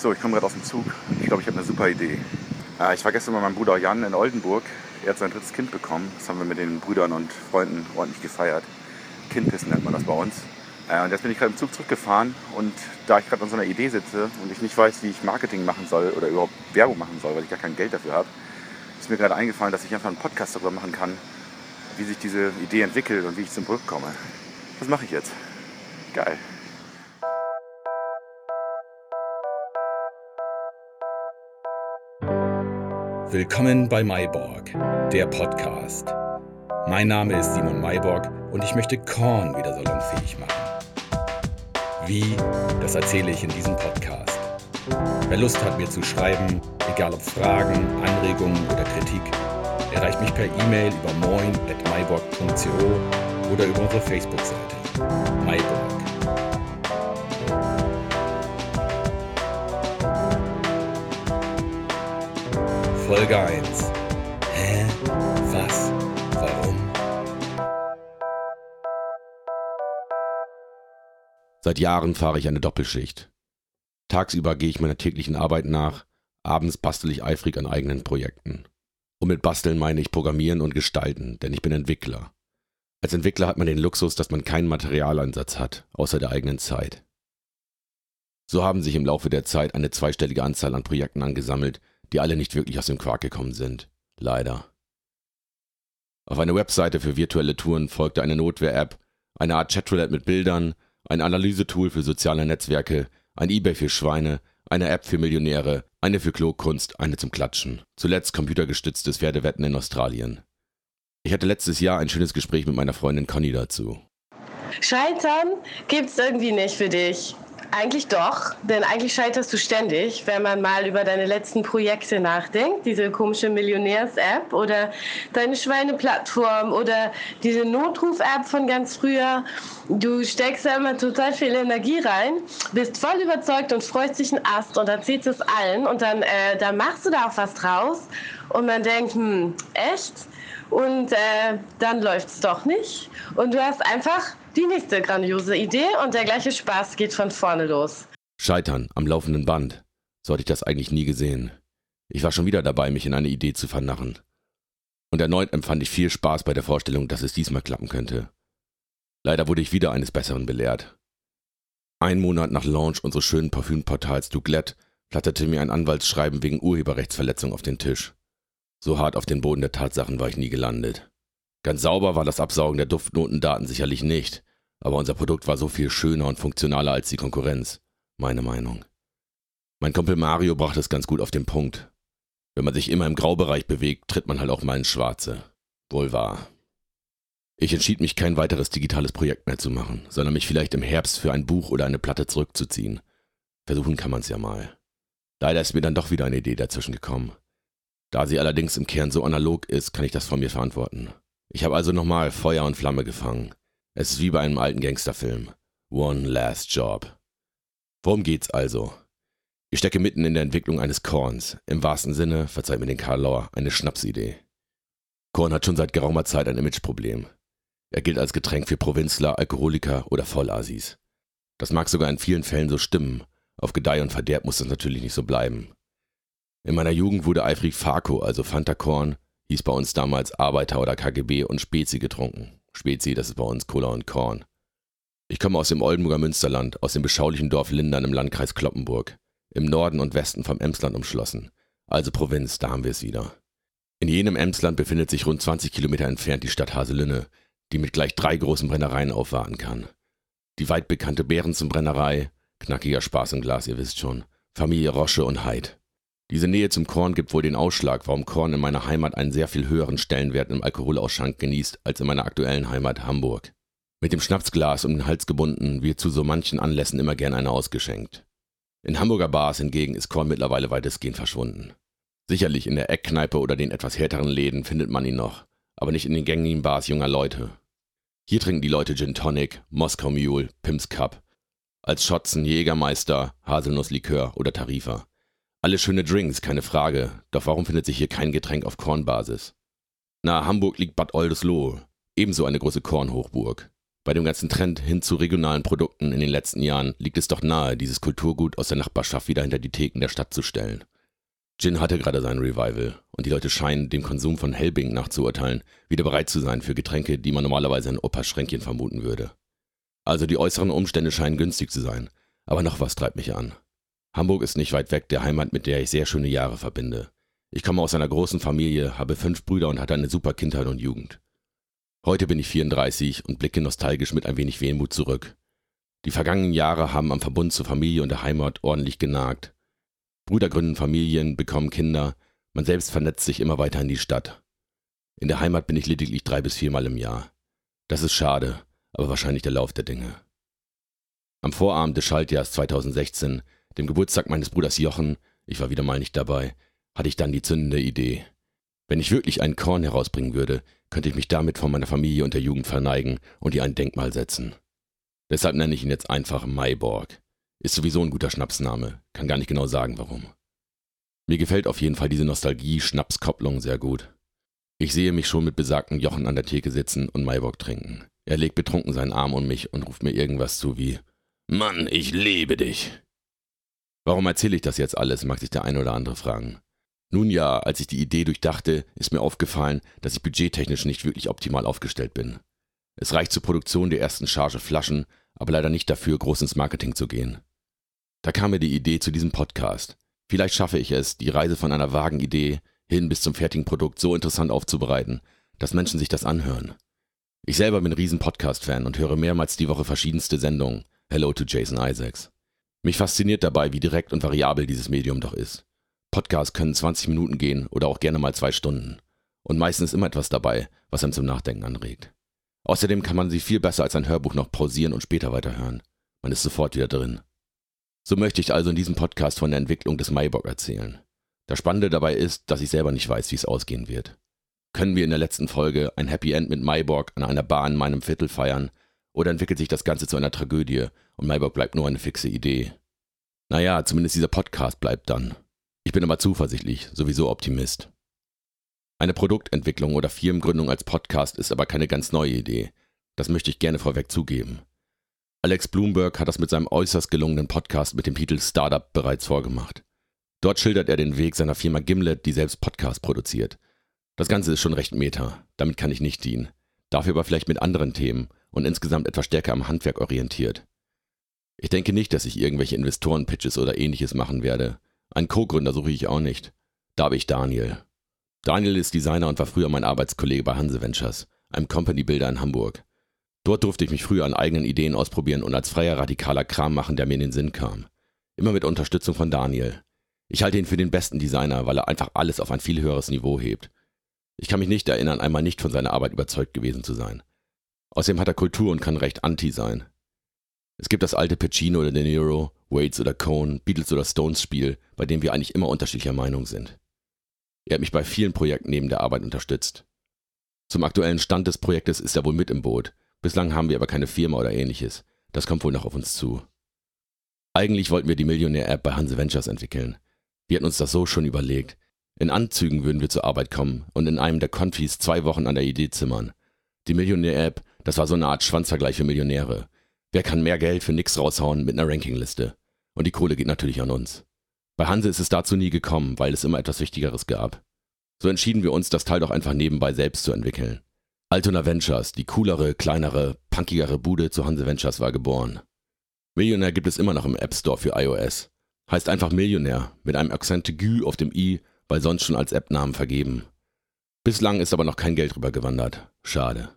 So, ich komme gerade aus dem Zug. Ich glaube, ich habe eine super Idee. Äh, ich war gestern bei meinem Bruder Jan in Oldenburg. Er hat sein drittes Kind bekommen. Das haben wir mit den Brüdern und Freunden ordentlich gefeiert. Kindpissen nennt man das bei uns. Äh, und jetzt bin ich gerade im Zug zurückgefahren und da ich gerade an so einer Idee sitze und ich nicht weiß, wie ich Marketing machen soll oder überhaupt Werbung machen soll, weil ich gar kein Geld dafür habe, ist mir gerade eingefallen, dass ich einfach einen Podcast darüber machen kann, wie sich diese Idee entwickelt und wie ich zum Brück komme. Das mache ich jetzt. Geil. Willkommen bei Mayborg, der Podcast. Mein Name ist Simon Mayborg und ich möchte Korn wieder salonfähig machen. Wie, das erzähle ich in diesem Podcast. Wer Lust hat, mir zu schreiben, egal ob Fragen, Anregungen oder Kritik, erreicht mich per E-Mail über moin.myborg.co oder über unsere Facebook-Seite. Mayborg. Folge 1. Hä? Was? Warum? Seit Jahren fahre ich eine Doppelschicht. Tagsüber gehe ich meiner täglichen Arbeit nach, abends bastel ich eifrig an eigenen Projekten. Und mit Basteln meine ich Programmieren und Gestalten, denn ich bin Entwickler. Als Entwickler hat man den Luxus, dass man keinen Materialeinsatz hat, außer der eigenen Zeit. So haben sich im Laufe der Zeit eine zweistellige Anzahl an Projekten angesammelt, die alle nicht wirklich aus dem Quark gekommen sind. Leider. Auf eine Webseite für virtuelle Touren folgte eine Notwehr-App, eine Art Chatroulette mit Bildern, ein Analysetool für soziale Netzwerke, ein Ebay für Schweine, eine App für Millionäre, eine für Klogkunst, eine zum Klatschen. Zuletzt computergestütztes Pferdewetten in Australien. Ich hatte letztes Jahr ein schönes Gespräch mit meiner Freundin Conny dazu. Scheitern gibt's irgendwie nicht für dich. Eigentlich doch, denn eigentlich scheiterst du ständig, wenn man mal über deine letzten Projekte nachdenkt. Diese komische Millionärs-App oder deine Schweineplattform oder diese Notruf-App von ganz früher. Du steckst da immer total viel Energie rein, bist voll überzeugt und freust dich einen Ast und erzählst es allen und dann, äh, dann machst du da auch was draus und man denkt, hm, echt? Und äh, dann läuft's doch nicht und du hast einfach die nächste grandiose Idee und der gleiche Spaß geht von vorne los. Scheitern am laufenden Band. So hatte ich das eigentlich nie gesehen. Ich war schon wieder dabei, mich in eine Idee zu vernarren. Und erneut empfand ich viel Spaß bei der Vorstellung, dass es diesmal klappen könnte. Leider wurde ich wieder eines Besseren belehrt. Ein Monat nach Launch unseres schönen Parfümportals Douglet flatterte mir ein Anwaltsschreiben wegen Urheberrechtsverletzung auf den Tisch. So hart auf den Boden der Tatsachen war ich nie gelandet. Ganz sauber war das Absaugen der Duftnotendaten sicherlich nicht, aber unser Produkt war so viel schöner und funktionaler als die Konkurrenz. Meine Meinung. Mein Kumpel Mario brachte es ganz gut auf den Punkt. Wenn man sich immer im Graubereich bewegt, tritt man halt auch mal ins Schwarze. Wohl wahr. Ich entschied mich, kein weiteres digitales Projekt mehr zu machen, sondern mich vielleicht im Herbst für ein Buch oder eine Platte zurückzuziehen. Versuchen kann man's ja mal. Leider ist mir dann doch wieder eine Idee dazwischen gekommen. Da sie allerdings im Kern so analog ist, kann ich das von mir verantworten. Ich habe also nochmal Feuer und Flamme gefangen. Es ist wie bei einem alten Gangsterfilm. One Last Job. Worum geht's also? Ich stecke mitten in der Entwicklung eines Korns. Im wahrsten Sinne, verzeiht mir den Karl Lauer, eine Schnapsidee. Korn hat schon seit geraumer Zeit ein Imageproblem. Er gilt als Getränk für Provinzler, Alkoholiker oder Vollasis. Das mag sogar in vielen Fällen so stimmen. Auf Gedeih und Verderb muss das natürlich nicht so bleiben. In meiner Jugend wurde eifrig Farko, also Fanta Korn, hieß bei uns damals Arbeiter oder KGB und Spezi getrunken. Spezi, das ist bei uns Cola und Korn. Ich komme aus dem Oldenburger Münsterland, aus dem beschaulichen Dorf Lindern im Landkreis Kloppenburg, im Norden und Westen vom Emsland umschlossen. Also Provinz, da haben wir es wieder. In jenem Emsland befindet sich rund 20 Kilometer entfernt die Stadt Haselünne, die mit gleich drei großen Brennereien aufwarten kann. Die weit bekannte Bärenzenbrennerei, knackiger Spaß im Glas, ihr wisst schon, Familie Rosche und Heid. Diese Nähe zum Korn gibt wohl den Ausschlag, warum Korn in meiner Heimat einen sehr viel höheren Stellenwert im Alkoholausschank genießt als in meiner aktuellen Heimat Hamburg. Mit dem Schnapsglas um den Hals gebunden, wird zu so manchen Anlässen immer gern einer ausgeschenkt. In Hamburger Bars hingegen ist Korn mittlerweile weitestgehend verschwunden. Sicherlich in der Eckkneipe oder den etwas härteren Läden findet man ihn noch, aber nicht in den gängigen Bars junger Leute. Hier trinken die Leute Gin Tonic, Moskau Mule, Pimps Cup. Als Schotzen, Jägermeister, Haselnusslikör oder Tarifa. Alle schöne Drinks, keine Frage, doch warum findet sich hier kein Getränk auf Kornbasis? Nahe Hamburg liegt Bad Oldesloe, ebenso eine große Kornhochburg. Bei dem ganzen Trend hin zu regionalen Produkten in den letzten Jahren liegt es doch nahe, dieses Kulturgut aus der Nachbarschaft wieder hinter die Theken der Stadt zu stellen. Gin hatte gerade sein Revival und die Leute scheinen dem Konsum von Helbing nachzuurteilen, wieder bereit zu sein für Getränke, die man normalerweise in Opas Schränkchen vermuten würde. Also die äußeren Umstände scheinen günstig zu sein, aber noch was treibt mich an. Hamburg ist nicht weit weg der Heimat, mit der ich sehr schöne Jahre verbinde. Ich komme aus einer großen Familie, habe fünf Brüder und hatte eine super Kindheit und Jugend. Heute bin ich 34 und blicke nostalgisch mit ein wenig Wehmut zurück. Die vergangenen Jahre haben am Verbund zur Familie und der Heimat ordentlich genagt. Brüder gründen Familien, bekommen Kinder, man selbst vernetzt sich immer weiter in die Stadt. In der Heimat bin ich lediglich drei bis viermal im Jahr. Das ist schade, aber wahrscheinlich der Lauf der Dinge. Am Vorabend des Schaltjahrs 2016, dem Geburtstag meines Bruders Jochen, ich war wieder mal nicht dabei, hatte ich dann die zündende Idee. Wenn ich wirklich einen Korn herausbringen würde, könnte ich mich damit von meiner Familie und der Jugend verneigen und ihr ein Denkmal setzen. Deshalb nenne ich ihn jetzt einfach Maiborg. Ist sowieso ein guter Schnapsname, kann gar nicht genau sagen warum. Mir gefällt auf jeden Fall diese Nostalgie-Schnapskopplung sehr gut. Ich sehe mich schon mit besagten Jochen an der Theke sitzen und Maiborg trinken. Er legt betrunken seinen Arm um mich und ruft mir irgendwas zu wie Mann, ich liebe dich. Warum erzähle ich das jetzt alles, mag sich der eine oder andere fragen. Nun ja, als ich die Idee durchdachte, ist mir aufgefallen, dass ich budgettechnisch nicht wirklich optimal aufgestellt bin. Es reicht zur Produktion der ersten Charge Flaschen, aber leider nicht dafür, groß ins Marketing zu gehen. Da kam mir die Idee zu diesem Podcast. Vielleicht schaffe ich es, die Reise von einer vagen Idee hin bis zum fertigen Produkt so interessant aufzubereiten, dass Menschen sich das anhören. Ich selber bin riesen Podcast-Fan und höre mehrmals die Woche verschiedenste Sendungen. Hello to Jason Isaacs. Mich fasziniert dabei, wie direkt und variabel dieses Medium doch ist. Podcasts können 20 Minuten gehen oder auch gerne mal zwei Stunden. Und meistens ist immer etwas dabei, was einem zum Nachdenken anregt. Außerdem kann man sie viel besser als ein Hörbuch noch pausieren und später weiterhören. Man ist sofort wieder drin. So möchte ich also in diesem Podcast von der Entwicklung des Maibock erzählen. Das Spannende dabei ist, dass ich selber nicht weiß, wie es ausgehen wird. Können wir in der letzten Folge ein Happy End mit Maiborg an einer Bar in meinem Viertel feiern? Oder entwickelt sich das Ganze zu einer Tragödie und Maiborg bleibt nur eine fixe Idee? Naja, zumindest dieser Podcast bleibt dann. Ich bin aber zuversichtlich, sowieso Optimist. Eine Produktentwicklung oder Firmengründung als Podcast ist aber keine ganz neue Idee. Das möchte ich gerne vorweg zugeben. Alex Bloomberg hat das mit seinem äußerst gelungenen Podcast mit dem Titel Startup bereits vorgemacht. Dort schildert er den Weg seiner Firma Gimlet, die selbst Podcasts produziert. Das Ganze ist schon recht meta, damit kann ich nicht dienen. Dafür aber vielleicht mit anderen Themen und insgesamt etwas stärker am Handwerk orientiert. Ich denke nicht, dass ich irgendwelche Investoren-Pitches oder ähnliches machen werde. Einen Co-Gründer suche ich auch nicht. Da habe ich Daniel. Daniel ist Designer und war früher mein Arbeitskollege bei Hanse Ventures, einem Company-Builder in Hamburg. Dort durfte ich mich früher an eigenen Ideen ausprobieren und als freier radikaler Kram machen, der mir in den Sinn kam. Immer mit Unterstützung von Daniel. Ich halte ihn für den besten Designer, weil er einfach alles auf ein viel höheres Niveau hebt. Ich kann mich nicht erinnern, einmal nicht von seiner Arbeit überzeugt gewesen zu sein. Außerdem hat er Kultur und kann recht anti sein. Es gibt das alte Pacino oder De Niro, Waits oder Cohn, Beatles oder Stones Spiel, bei dem wir eigentlich immer unterschiedlicher Meinung sind. Er hat mich bei vielen Projekten neben der Arbeit unterstützt. Zum aktuellen Stand des Projektes ist er wohl mit im Boot. Bislang haben wir aber keine Firma oder ähnliches. Das kommt wohl noch auf uns zu. Eigentlich wollten wir die Millionär-App bei Hanse Ventures entwickeln. Wir hatten uns das so schon überlegt. In Anzügen würden wir zur Arbeit kommen und in einem der Konfis zwei Wochen an der Idee zimmern. Die Millionär-App, das war so eine Art Schwanzvergleich für Millionäre. Wer kann mehr Geld für nix raushauen mit einer Rankingliste? Und die Kohle geht natürlich an uns. Bei Hanse ist es dazu nie gekommen, weil es immer etwas Wichtigeres gab. So entschieden wir uns, das Teil doch einfach nebenbei selbst zu entwickeln. Altona Ventures, die coolere, kleinere, punkigere Bude zu Hanse Ventures war geboren. Millionär gibt es immer noch im App Store für iOS. Heißt einfach Millionär mit einem Akzent aigu auf dem i, weil sonst schon als App-Namen vergeben. Bislang ist aber noch kein Geld rübergewandert. Schade.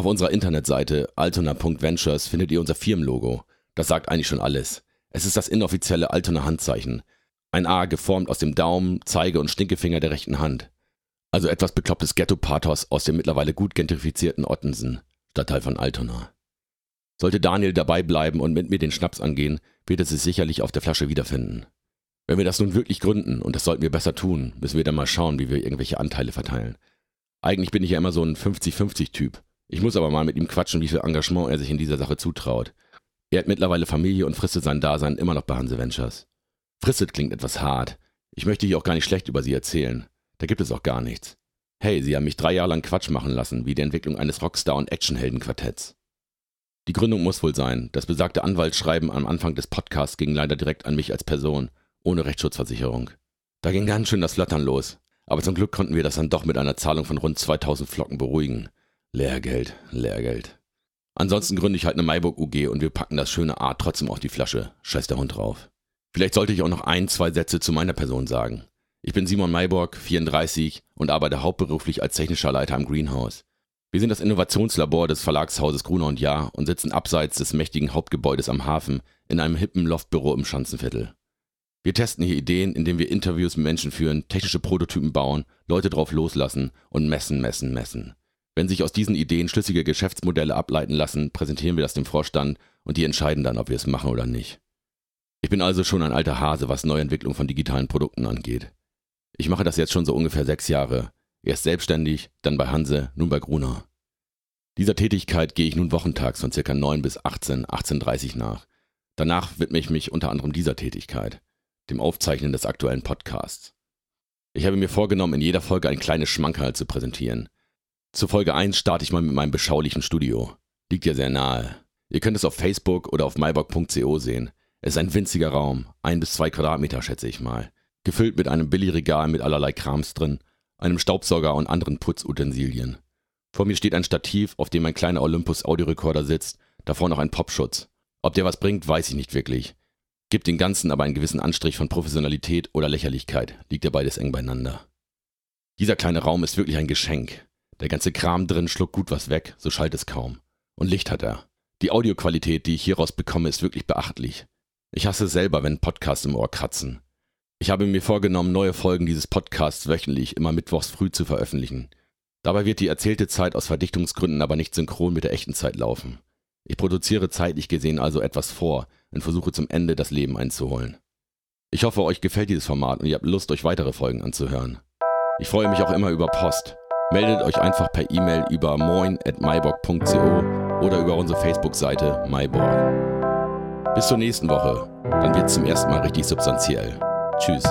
Auf unserer Internetseite altona.ventures findet ihr unser Firmenlogo. Das sagt eigentlich schon alles. Es ist das inoffizielle Altona Handzeichen. Ein A geformt aus dem Daumen, Zeige und Stinkefinger der rechten Hand. Also etwas beklopptes Ghetto-Pathos aus dem mittlerweile gut gentrifizierten Ottensen, Stadtteil von Altona. Sollte Daniel dabei bleiben und mit mir den Schnaps angehen, wird er sich sicherlich auf der Flasche wiederfinden. Wenn wir das nun wirklich gründen, und das sollten wir besser tun, müssen wir dann mal schauen, wie wir irgendwelche Anteile verteilen. Eigentlich bin ich ja immer so ein 50-50-Typ. Ich muss aber mal mit ihm quatschen, wie viel Engagement er sich in dieser Sache zutraut. Er hat mittlerweile Familie und fristet sein Dasein immer noch bei Hanse Ventures. Fristet klingt etwas hart. Ich möchte hier auch gar nicht schlecht über sie erzählen. Da gibt es auch gar nichts. Hey, sie haben mich drei Jahre lang Quatsch machen lassen, wie die Entwicklung eines Rockstar- und Actionheldenquartetts. Die Gründung muss wohl sein. Das besagte Anwaltsschreiben am Anfang des Podcasts ging leider direkt an mich als Person, ohne Rechtsschutzversicherung. Da ging ganz schön das Flattern los. Aber zum Glück konnten wir das dann doch mit einer Zahlung von rund 2000 Flocken beruhigen. Lehrgeld, Lehrgeld. Ansonsten gründe ich halt eine Maiburg UG und wir packen das schöne A trotzdem auf die Flasche. Scheiß der Hund drauf. Vielleicht sollte ich auch noch ein, zwei Sätze zu meiner Person sagen. Ich bin Simon Maiborg, 34 und arbeite hauptberuflich als technischer Leiter am Greenhouse. Wir sind das Innovationslabor des Verlagshauses Gruner und Jahr und sitzen abseits des mächtigen Hauptgebäudes am Hafen in einem hippen Loftbüro im Schanzenviertel. Wir testen hier Ideen, indem wir Interviews mit Menschen führen, technische Prototypen bauen, Leute drauf loslassen und messen, messen, messen. Wenn sich aus diesen Ideen schlüssige Geschäftsmodelle ableiten lassen, präsentieren wir das dem Vorstand und die entscheiden dann, ob wir es machen oder nicht. Ich bin also schon ein alter Hase, was Neuentwicklung von digitalen Produkten angeht. Ich mache das jetzt schon so ungefähr sechs Jahre Erst selbstständig, dann bei Hanse, nun bei Gruner. Dieser Tätigkeit gehe ich nun wochentags von ca. 9 bis 18, 18.30 nach. Danach widme ich mich unter anderem dieser Tätigkeit, dem Aufzeichnen des aktuellen Podcasts. Ich habe mir vorgenommen, in jeder Folge ein kleines Schmankerl zu präsentieren. Zur Folge 1 starte ich mal mit meinem beschaulichen Studio. Liegt ja sehr nahe. Ihr könnt es auf Facebook oder auf mybock.co sehen. Es ist ein winziger Raum, ein bis zwei Quadratmeter schätze ich mal. Gefüllt mit einem Billigregal mit allerlei Krams drin einem Staubsauger und anderen Putzutensilien. Vor mir steht ein Stativ, auf dem ein kleiner Olympus Audiorekorder sitzt, davor noch ein Popschutz. Ob der was bringt, weiß ich nicht wirklich. Gibt den Ganzen aber einen gewissen Anstrich von Professionalität oder Lächerlichkeit, liegt ja beides eng beieinander. Dieser kleine Raum ist wirklich ein Geschenk. Der ganze Kram drin schluckt gut was weg, so schallt es kaum. Und Licht hat er. Die Audioqualität, die ich hieraus bekomme, ist wirklich beachtlich. Ich hasse selber, wenn Podcasts im Ohr kratzen. Ich habe mir vorgenommen, neue Folgen dieses Podcasts wöchentlich, immer mittwochs früh zu veröffentlichen. Dabei wird die erzählte Zeit aus Verdichtungsgründen aber nicht synchron mit der echten Zeit laufen. Ich produziere zeitlich gesehen also etwas vor und versuche zum Ende das Leben einzuholen. Ich hoffe, euch gefällt dieses Format und ihr habt Lust, euch weitere Folgen anzuhören. Ich freue mich auch immer über Post. Meldet euch einfach per E-Mail über moin.myborg.co oder über unsere Facebook-Seite myborg. Bis zur nächsten Woche, dann wird es zum ersten Mal richtig substanziell. Tschüss.